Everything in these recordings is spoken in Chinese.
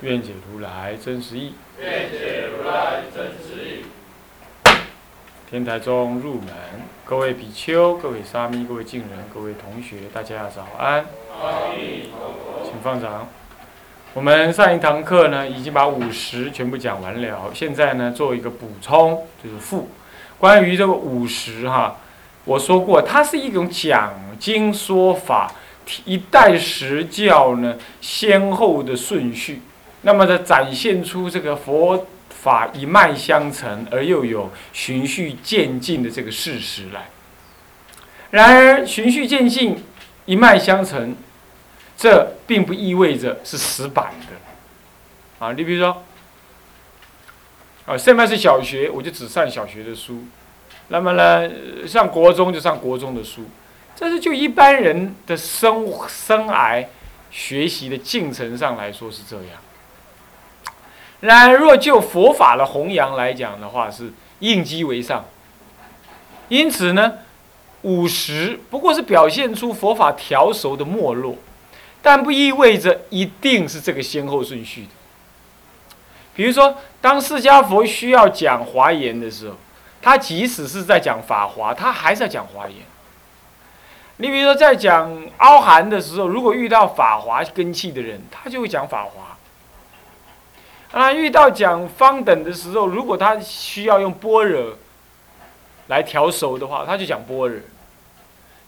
愿解如来真实义。天台中入门，各位比丘、各位沙弥、各位敬人、各位同学，大家早安。请放掌。我们上一堂课呢，已经把五十全部讲完了，现在呢，做一个补充，就是负。关于这个五十哈，我说过，它是一种讲经说法，一代十教呢先后的顺序，那么呢，展现出这个佛法一脉相承而又有循序渐进的这个事实来。然而，循序渐进、一脉相承，这并不意味着是死板的啊。你比如说。啊，现在是小学，我就只上小学的书；那么呢，上国中就上国中的书。这是就一般人的生生癌学习的进程上来说是这样。然而，若就佛法的弘扬来讲的话，是应机为上。因此呢，五十不过是表现出佛法调熟的没落，但不意味着一定是这个先后顺序的。比如说，当释迦佛需要讲华严的时候，他即使是在讲法华，他还是要讲华严。你比如说，在讲凹含的时候，如果遇到法华根器的人，他就会讲法华。啊，遇到讲方等的时候，如果他需要用般若来调熟的话，他就讲般若。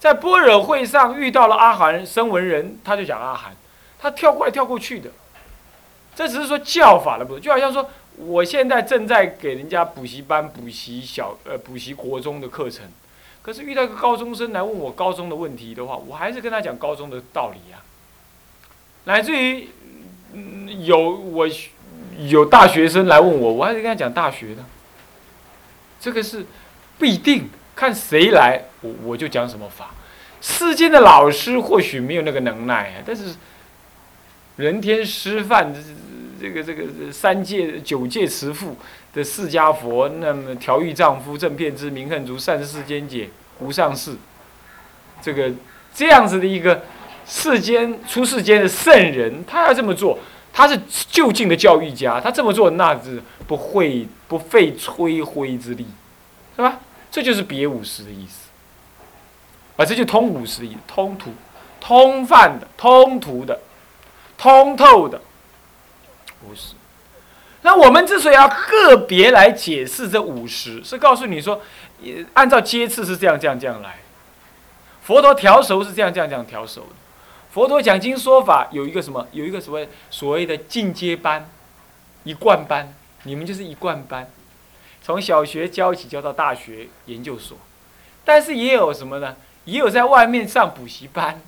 在般若会上遇到了阿含声闻人，他就讲阿含，他跳过来跳过去的。这只是说教法的不同，就好像说，我现在正在给人家补习班补习小呃补习国中的课程，可是遇到一个高中生来问我高中的问题的话，我还是跟他讲高中的道理呀。乃至于有我有大学生来问我，我还是跟他讲大学的。这个是不一定看谁来，我我就讲什么法。世间的老师或许没有那个能耐，但是。人天师范，这个这个三界九界慈父的释迦佛，那么调御丈夫正片之名恨足善世间解无上士，这个这样子的一个世间出世间的圣人，他要这么做，他是就近的教育家，他这么做那是不会不费吹灰之力，是吧？这就是别五十的意思，啊，这就通五十的意思，通途、通泛的、通途的。通透的，五十。那我们之所以要个别来解释这五十，是告诉你说，按照阶次是这样这样这样来。佛陀调熟是这样这样这样调熟的。佛陀讲经说法有一个什么？有一个所谓所谓的进阶班、一贯班。你们就是一贯班，从小学教起教到大学研究所。但是也有什么呢？也有在外面上补习班，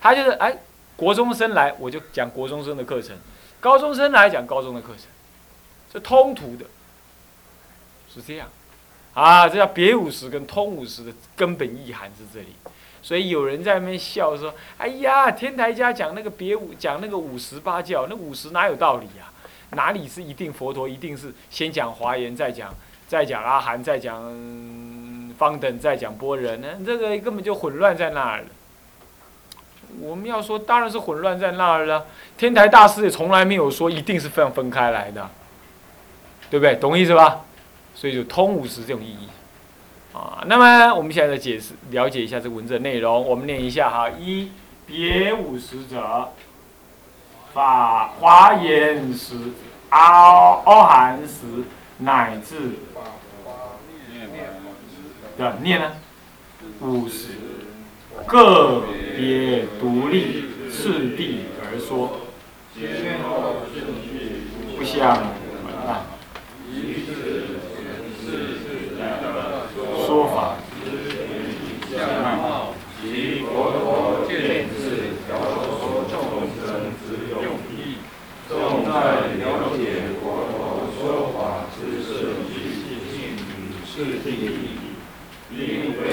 他就是哎。国中生来，我就讲国中生的课程；高中生来讲高中的课程，这通途的，是这样，啊，这叫别五十跟通五十的根本意涵是这里。所以有人在那边笑说：“哎呀，天台家讲那个别五，讲那个五十八教，那五十哪有道理呀？哪里是一定佛陀一定是先讲华严，再讲再讲阿含，再讲方等，再讲般若呢？这个根本就混乱在那儿了。”我们要说，当然是混乱在那儿了。天台大师也从来没有说一定是分分开来的，对不对？懂意思吧？所以就通五十这种意义啊。那么我们现在解释了解一下这文字的内容，我们念一下哈：一别五十者，法华严时、阿阿含时乃至的念呢五十个别独立次第而说，不像本难说法。看号，及佛陀见智调所众生之用意，重在了解佛陀说法之设计性与设定意义，并非。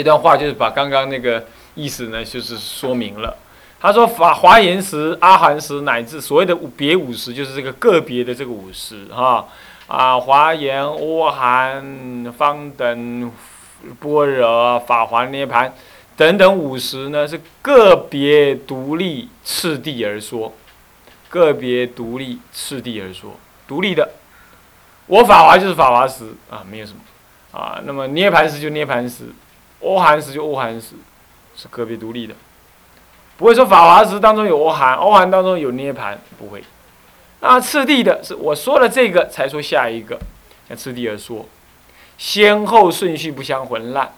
这段话就是把刚刚那个意思呢，就是说明了。他说法华严时、阿含时乃至所谓的别五十，就是这个个别的这个五十哈啊，华严、阿含、方等、般若、法华、涅盘等等五十呢，是个别独立次第而说，个别独立次第而说，独立的。我法华就是法华时啊，没有什么啊。那么涅盘时就涅盘时，阿含时就阿含时，是个别独立的。不会说法华时当中有阿含，阿含当中有涅盘，不会。那次第的是我说了这个才说下一个，像次第而说，先后顺序不相混乱。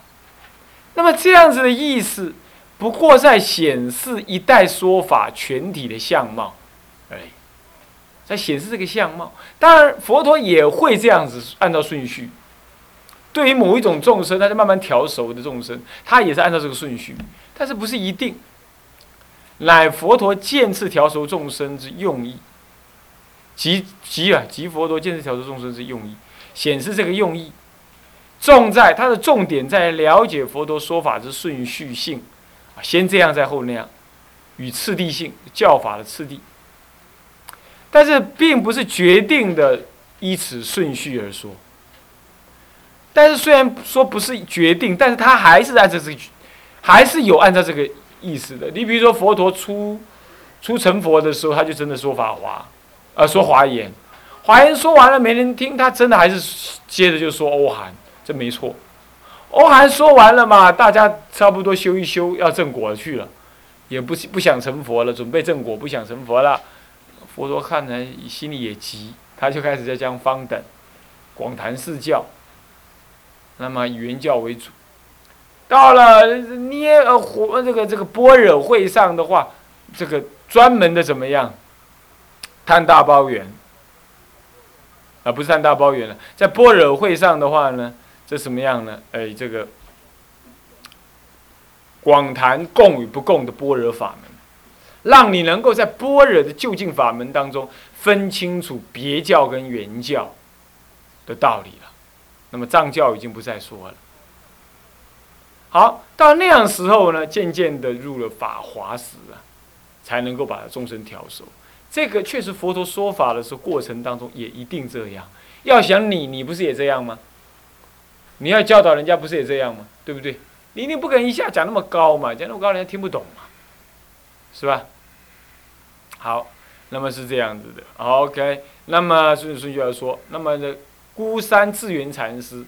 那么这样子的意思，不过在显示一代说法全体的相貌而已，在显示这个相貌。当然，佛陀也会这样子按照顺序。对于某一种众生，他在慢慢调熟的众生，他也是按照这个顺序，但是不是一定。乃佛陀渐次调熟众生之用意，即即啊，即佛陀渐次调熟众生之用意，显示这个用意，重在它的重点在了解佛陀说法之顺序性，啊，先这样再后那样，与次第性教法的次第，但是并不是决定的依此顺序而说，但是虽然说不是决定，但是他还是按照这个，还是有按照这个。意思的，你比如说佛陀出出成佛的时候，他就真的说法华，呃，说华严，华严说完了没人听，他真的还是接着就说欧韩，这没错。欧韩说完了嘛，大家差不多修一修，要正果去了，也不不想成佛了，准备正果，不想成佛了。佛陀看来心里也急，他就开始在讲方等，广谈四教，那么以原教为主。到了捏呃火这个这个般若会上的话，这个专门的怎么样？探大包圆，啊不是探大包圆了，在般若会上的话呢，这什么样呢？哎，这个广谈共与不共的般若法门，让你能够在般若的究竟法门当中分清楚别教跟原教的道理。那么藏教已经不再说了。好，到那样时候呢，渐渐的入了法华时啊，才能够把众生调熟。这个确实佛陀说法的时候过程当中也一定这样。要想你，你不是也这样吗？你要教导人家，不是也这样吗？对不对？你一定不可能一下讲那么高嘛，讲那么高人家听不懂嘛，是吧？好，那么是这样子的。OK，那么顺顺序来说，那么的孤山智圆禅师，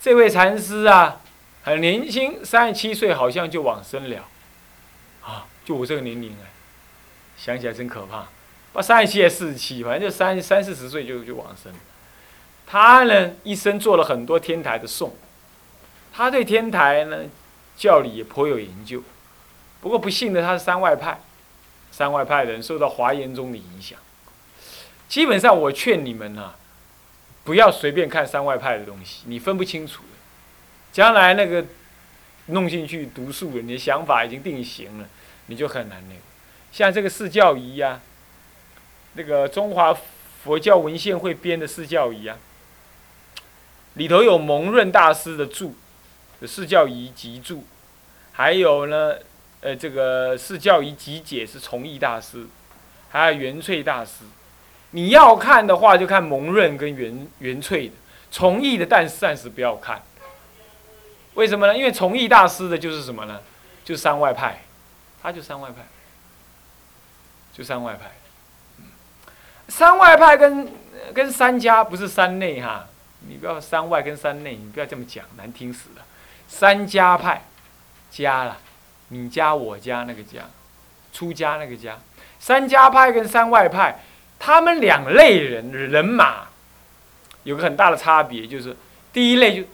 这位禅师啊。很年轻，三十七岁好像就往生了，啊，就我这个年龄啊，想起来真可怕。不，三十七还是四十七，反正就三三四十岁就就往生了。他呢，一生做了很多天台的颂，他对天台呢教理也颇有研究。不过不幸的，他是山外派，山外派人受到华严宗的影响。基本上，我劝你们啊，不要随便看山外派的东西，你分不清楚的。将来那个弄进去读书了，你的想法已经定型了，你就很难那个。像这个四教仪呀，那个中华佛教文献会编的四教仪啊，里头有蒙润大师的注，四教仪集注，还有呢，呃，这个四教仪集解是崇义大师，还有元翠大师。你要看的话，就看蒙润跟元元翠的，崇义的，但暂时不要看。为什么呢？因为崇义大师的就是什么呢？就是山外派，他就山外派，就山外派。山外派跟跟三家不是山内哈，你不要山外跟山内，你不要这么讲，难听死了。三家派，家了，你家我家那个家，出家那个家。三家派跟山外派他们两类人人马有个很大的差别，就是第一类就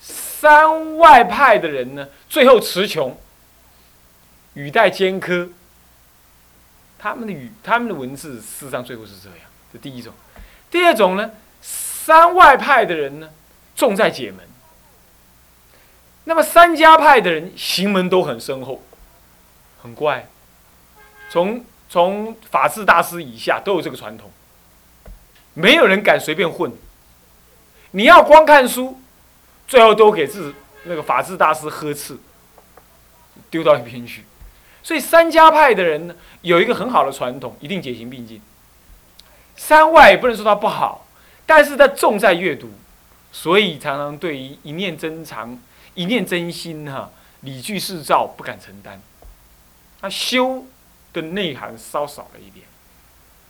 山外派的人呢，最后词穷，语带尖刻。他们的语，他们的文字，事实上最后是这样。这第一种。第二种呢，山外派的人呢，重在解门。那么三家派的人行门都很深厚，很怪。从从法治大师以下都有这个传统，没有人敢随便混。你要光看书，最后都给自那个法治大师呵斥，丢到一边去。所以三家派的人呢，有一个很好的传统，一定解行并进。山外也不能说他不好，但是他重在阅读，所以常常对于一念真常、一念真心哈，理具事照不敢承担。他修的内涵稍少了一点。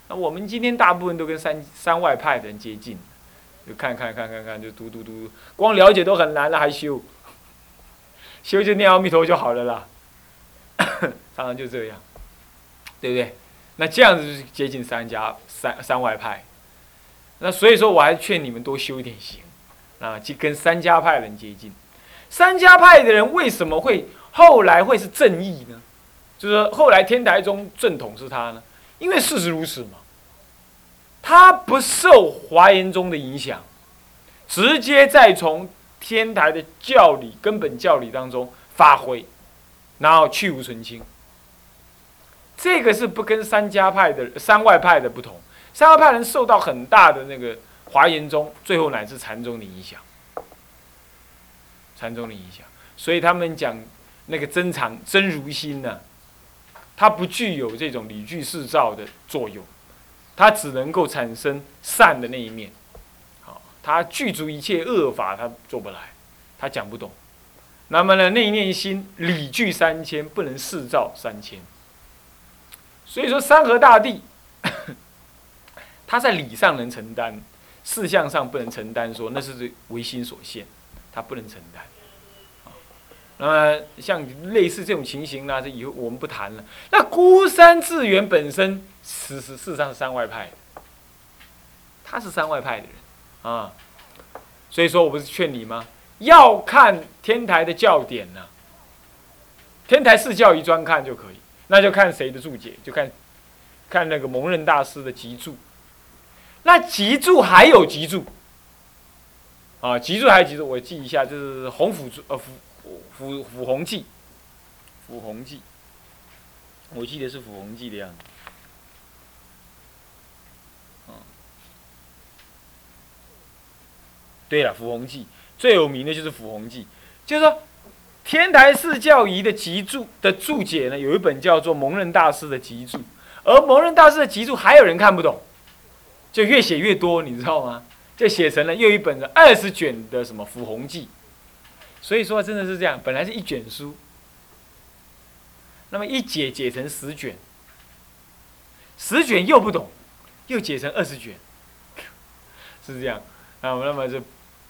那我们今天大部分都跟三三外派的人接近，就看看看看看，就读读读，光了解都很难了，还修？修就念阿弥陀就好了啦。常常就这样，对不对？那这样子就是接近三家三三外派。那所以说，我还劝你们多修一点行，啊，去跟三家派人接近。三家派的人为什么会后来会是正义呢？就是后来天台宗正统是他呢？因为事实如此嘛。他不受华严宗的影响，直接再从天台的教理根本教理当中发挥。然后去无存清，这个是不跟三家派的三外派的不同。三外派人受到很大的那个华严宗，最后乃至禅宗的影响，禅宗的影响，所以他们讲那个真常真如心呢，它不具有这种理具事照的作用，它只能够产生善的那一面，好，它具足一切恶法，它做不来，它讲不懂。那么呢，内念心理具三千，不能四照三千。所以说，山河大地，他在理上能承担，事项上不能承担。说那是唯心所限，他不能承担。那么像类似这种情形呢，这以后我们不谈了。那孤山智远本身，事实事实上是山外派，他是山外派的人啊。所以说我不是劝你吗？要看天台的教典呢，天台四教一专看就可以，那就看谁的注解，就看，看那个蒙任大师的集注。那集注还有集注，啊，集注还有集注，我记一下，就是洪府注，呃，府府弘记，府弘记，我记得是府弘记的样子。对了，府弘记。最有名的就是《辅弘记》，就是说，天台四教仪的集注的注解呢，有一本叫做蒙任大师的集注，而蒙任大师的集注还有人看不懂，就越写越多，你知道吗？就写成了又一本的二十卷的什么《辅弘记》，所以说真的是这样，本来是一卷书，那么一解解成十卷，十卷又不懂，又解成二十卷，是这样啊，那么就。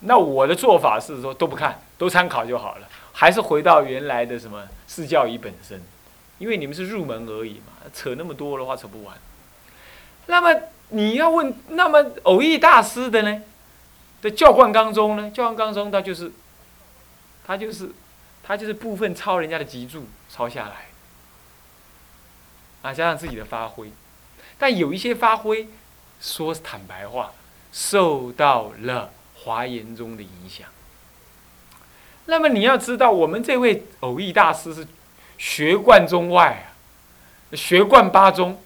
那我的做法是说都不看，都参考就好了，还是回到原来的什么四教仪本身，因为你们是入门而已嘛，扯那么多的话扯不完。那么你要问，那么偶益大师的呢？的教观当中呢？教观当中他就是，他就是，他就是部分抄人家的集注抄下来，啊，加上自己的发挥，但有一些发挥，说坦白话，受到了。华严宗的影响。那么你要知道，我们这位偶益大师是学贯中外啊，学贯八宗，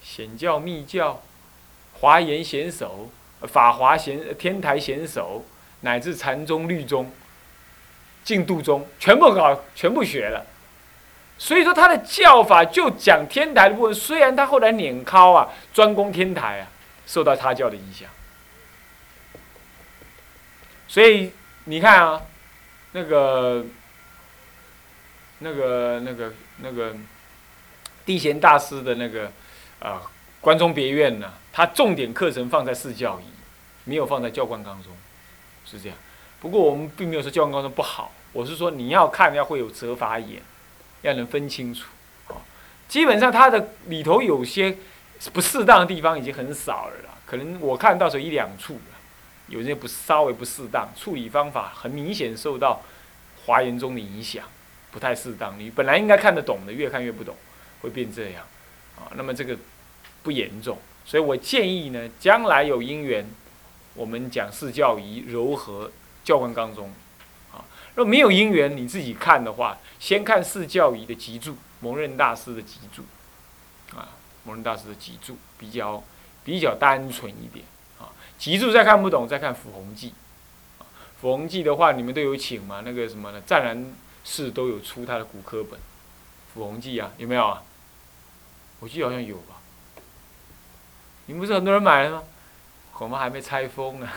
显教、密教、华严贤手、法华贤、天台贤手，乃至禅宗、律宗、进度宗，全部搞，全部学了。所以说他的教法就讲天台的部分，虽然他后来碾考啊，专攻天台啊，受到他教的影响。所以你看啊，那个、那个、那个、那个地贤大师的那个啊关中别院呢，他重点课程放在四教仪，没有放在教官纲中，是这样。不过我们并没有说教官纲中不好，我是说你要看要会有责罚眼，要能分清楚。基本上他的里头有些不适当的地方已经很少了啦，可能我看到时候一两处，有些不稍微不适当，处理方法很明显受到华严中的影响，不太适当。你本来应该看得懂的，越看越不懂，会变这样啊。那么这个不严重，所以我建议呢，将来有因缘，我们讲四教仪柔和教官纲中啊。若没有因缘，你自己看的话，先看四教仪的集注，蒙任大师的集注啊。摩人大师的脊柱比较比较单纯一点啊，脊柱再看不懂，再看《辅弘记》啊，《辅弘记》的话，你们都有请嘛？那个什么呢？湛然寺都有出他的古科本，《辅弘记》啊，有没有啊？我记得好像有吧？你们不是很多人买了吗？恐怕还没拆封呢，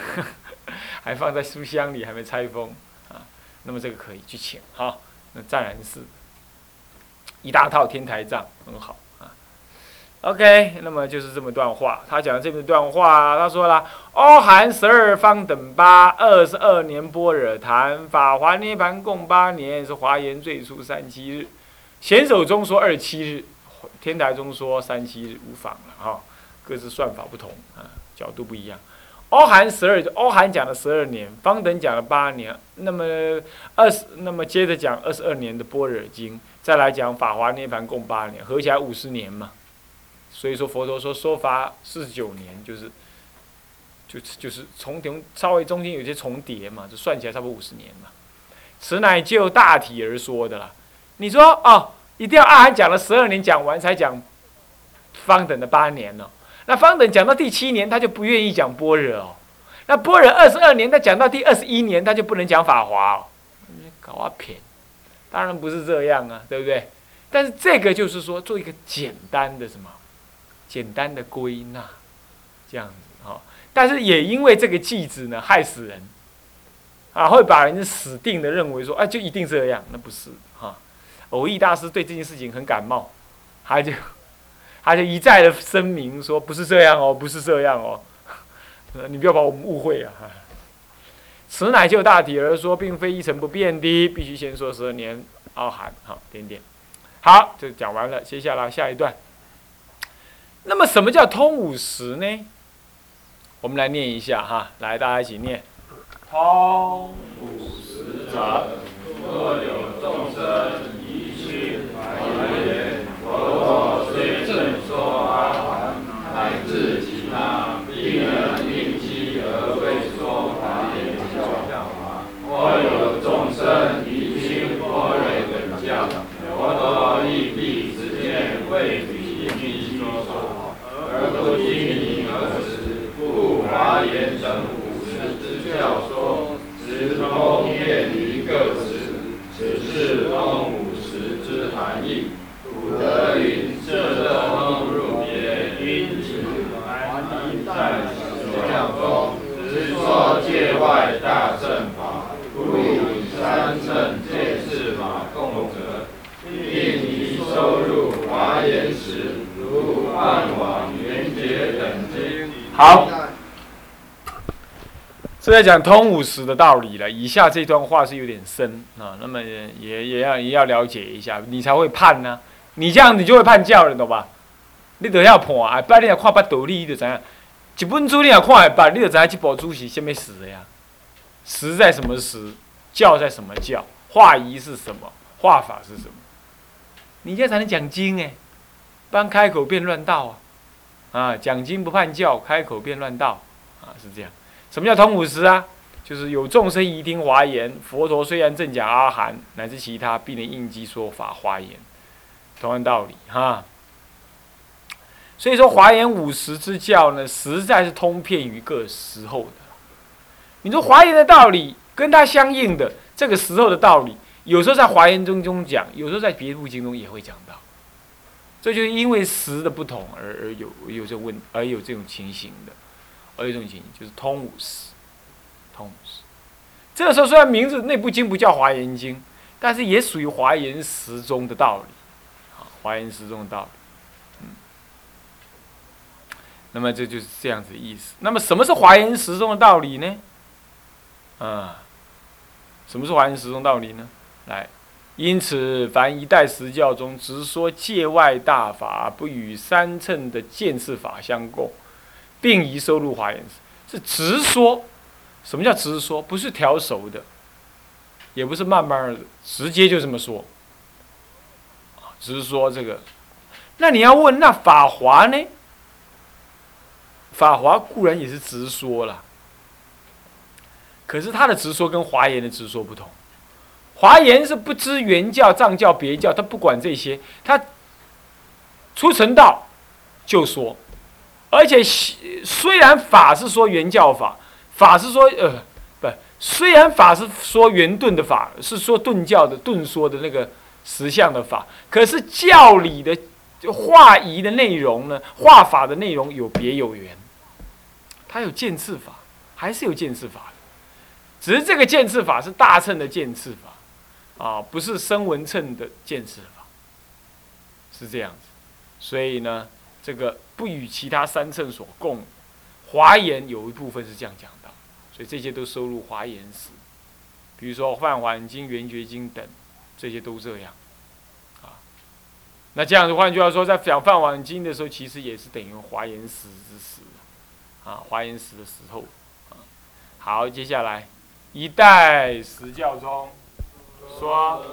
还放在书箱里，还没拆封啊。那么这个可以去请哈。那湛然寺一大套天台藏很好。OK，那么就是这么段话。他讲这么段话，他说了：“阿含十二方等八，二十二年般若谈，法华涅盘共八年，是华严最初三七日。贤手中说二七日，天台中说三七日，无妨了哈。各自算法不同啊，角度不一样。阿含十二，阿含讲了十二年，方等讲了八年。那么二十，那么接着讲二十二年的般若经，再来讲法华涅盘共八年，合起来五十年嘛。”所以说佛陀说说法四十九年，就是，就是就是重叠，稍微中间有些重叠嘛，就算起来差不多五十年嘛。此乃就大体而说的啦。你说哦，一定要阿含讲了十二年讲完才讲方等的八年呢？那方等讲到第七年他就不愿意讲般若哦。那般若二十二年他讲到第二十一年他就不能讲法华哦。搞啊偏，当然不是这样啊，对不对？但是这个就是说做一个简单的什么？简单的归纳，这样子哈，但是也因为这个句子呢，害死人，啊，会把人死定的认为说，哎，就一定这样，那不是哈。偶义大师对这件事情很感冒，他就他就一再的声明说，不是这样哦，不是这样哦，你不要把我们误会啊。此乃就大体而说，并非一成不变的，必须先说十二年奥含，好，点点，好，这讲完了，接下来下一段。那么什么叫通五十呢？我们来念一下哈，来大家一起念。通五十者，若有众生疑心怀言，佛陀虽正说阿含，乃至其他，并能应机而为说华严教法。或有众生疑心般若等教，佛陀亦必直见为。不听你而时，故华严等五十之教说，直通遍于各时，此是通五十之含义。古德云：这通入别，因此含义在此教中，只说界外大正法，故以三乘戒事法共得，并以收入华严时，如暗网。好，是在讲通五十的道理了。以下这段话是有点深啊，那么也也要也要了解一下，你才会判呢。你这样你就会判教了，懂吧？你都要判，哎，不你要看不道理，你就怎样？一本书你要看不，你就知影这部书是什么时的呀？实在什么时？教在什么教？化仪是什么？化法是什么？你这样才能讲经哎，不然开口便乱道啊。啊，讲经不判教，开口便乱道，啊，是这样。什么叫通五十啊？就是有众生疑听华言，佛陀虽然正讲阿含乃至其他，必能应机说法华言，同样道理哈。所以说华严五十之教呢，实在是通遍于各时候的。你说华严的道理跟它相应的这个时候的道理，有时候在华严经中讲，有时候在别部经中也会讲到。这就是因为时的不同而而有有这问而有这种情形的，而有一种情形就是通五十，通五十。这个时候虽然名字那部经不叫华严经，但是也属于华严十中的道理，啊，华严十中的道理。那么这就是这样子的意思。那么什么是华严十中的道理呢？啊，什么是华严十中道理呢？来，因此，凡一代十教中直说界外大法，不与三乘的见次法相共，并宜收入华严寺是直说。什么叫直说？不是调熟的，也不是慢慢的，直接就这么说。直说这个，那你要问，那法华呢？法华固然也是直说了，可是他的直说跟华严的直说不同。华严是不知原教、藏教、别教，他不管这些，他出成道就说，而且虽然法是说原教法，法是说呃不，虽然法是说圆顿的法，是说顿教的顿说的那个实相的法，可是教理的就化仪的内容呢，化法的内容有别有缘，它有渐次法，还是有渐次法的，只是这个渐次法是大乘的渐次法。啊，不是声闻称的见识法，是这样子，所以呢，这个不与其他三乘所共。华严有一部分是这样讲的，所以这些都收入华严史。比如说《梵环经》《圆觉经》等，这些都这样。啊，那这样子换句话说，在讲《梵环经》的时候，其实也是等于华严史之时，啊，华严史的时候。啊，好，接下来一代十教中。说。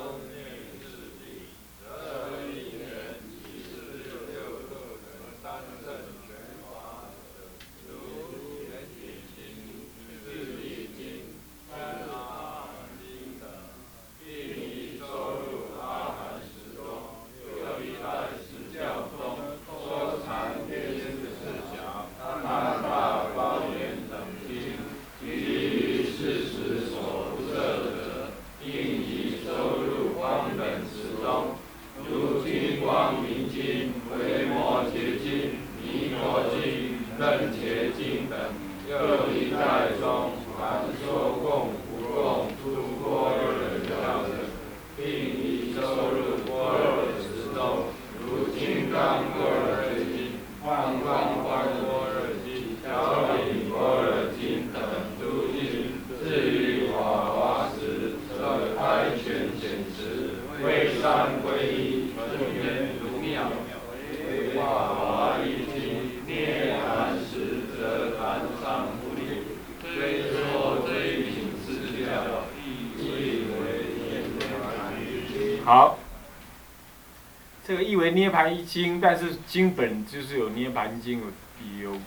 涅盘一经，但是经本就是有涅盘经，有有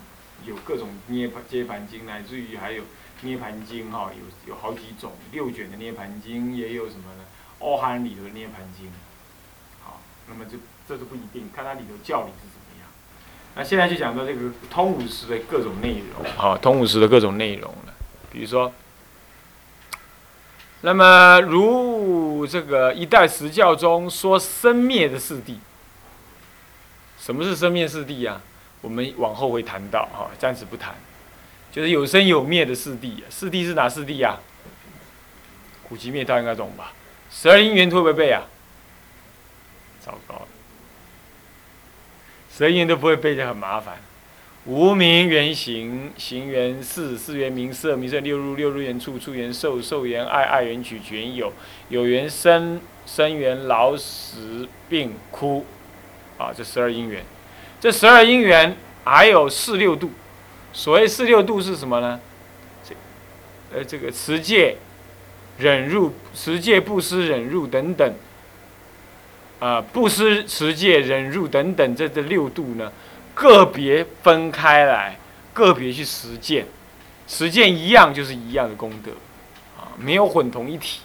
有各种涅盘涅盘经，乃至于还有涅盘经哈，有有好几种六卷的涅盘经，也有什么呢？阿含里头的涅盘经。好，那么这这都不一定，看它里头教理是怎么样。那现在就讲到这个通五十的各种内容，好，通五十的各种内容了，比如说。那么，如这个一代十教中说生灭的四谛，什么是生灭四谛呀？我们往后会谈到，哈，暂时不谈。就是有生有灭的四谛，四谛是哪四谛呀？苦集灭道应该懂吧？十二因缘会不会背啊？糟糕了，十二因缘都不会背就很麻烦。无名缘行，行缘四，四缘名色，名色六入，六入缘处，处缘受，受缘爱，爱缘取，缘有，有缘生，生缘老死病哭，啊，这十二因缘，这十二因缘还有四六度，所谓四六度是什么呢？这，呃，这个持戒、忍入、持戒、不施、忍入等等，啊，布施、持戒、忍入等等，这这六度呢？个别分开来，个别去实践，实践一样就是一样的功德，啊，没有混同一体，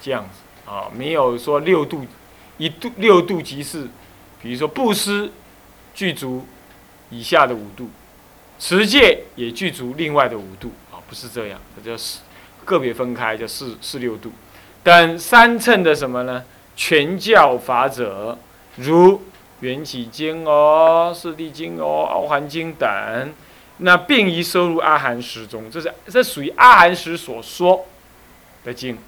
这样子啊，没有说六度一度六度即是，比如说布施具足以下的五度，持戒也具足另外的五度啊，不是这样，这叫四个别分开叫四四六度，等三乘的什么呢？全教法者如。缘起经哦，四谛经哦，阿含经等，那并宜收入阿含时中，这是这属于阿含时所说的经。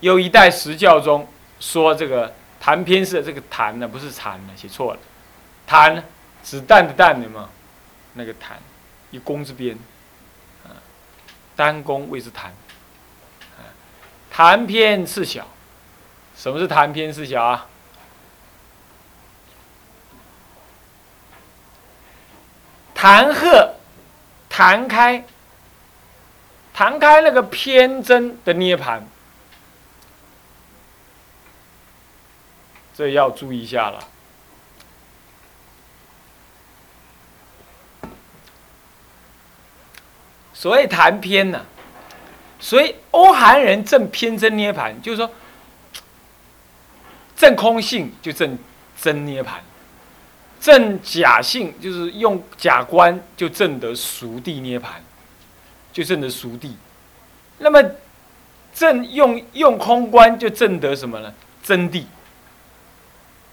有一代实教中说这个坛篇是这个弹呢，不是禅呢，写错了，弹子弹的弹的嘛，那个弹一弓之边，单弓谓之弹。弹偏是小。什么是弹偏是小啊？弹鹤，弹开，弹开那个偏真的涅盘，这要注意一下了。所谓谈偏呢，所以欧韩人正偏真涅盘，就是说正空性就正真涅盘。正假性就是用假观就正得熟地涅盘，就正得熟地。那么正用用空观就正得什么呢？真谛。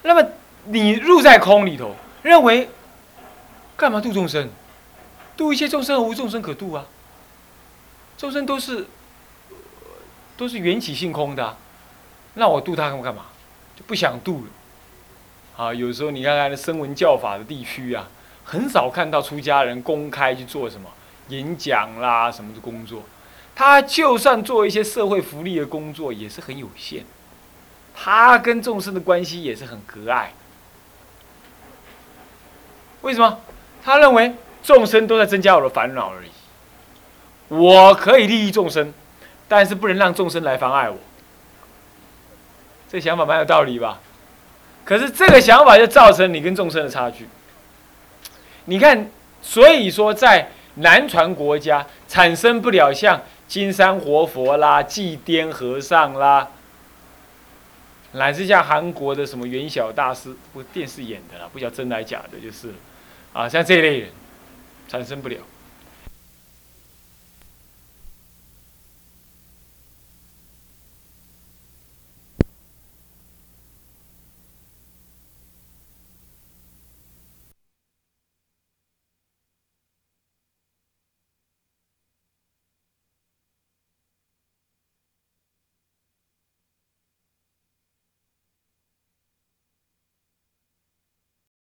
那么你入在空里头，认为干嘛度众生？度一切众生，无众生可度啊！众生都是都是缘起性空的，那我度他干嘛干嘛？就不想度了。啊，有时候你看看那声闻教法的地区啊，很少看到出家人公开去做什么演讲啦什么的工作。他就算做一些社会福利的工作，也是很有限。他跟众生的关系也是很隔爱。为什么？他认为众生都在增加我的烦恼而已。我可以利益众生，但是不能让众生来妨碍我。这想法蛮有道理吧？可是这个想法就造成你跟众生的差距。你看，所以说在南传国家产生不了像金山活佛啦、祭颠和尚啦，乃至像韩国的什么元晓大师，不电视演的啦，不晓得真的假的，就是，啊，像这一类人产生不了。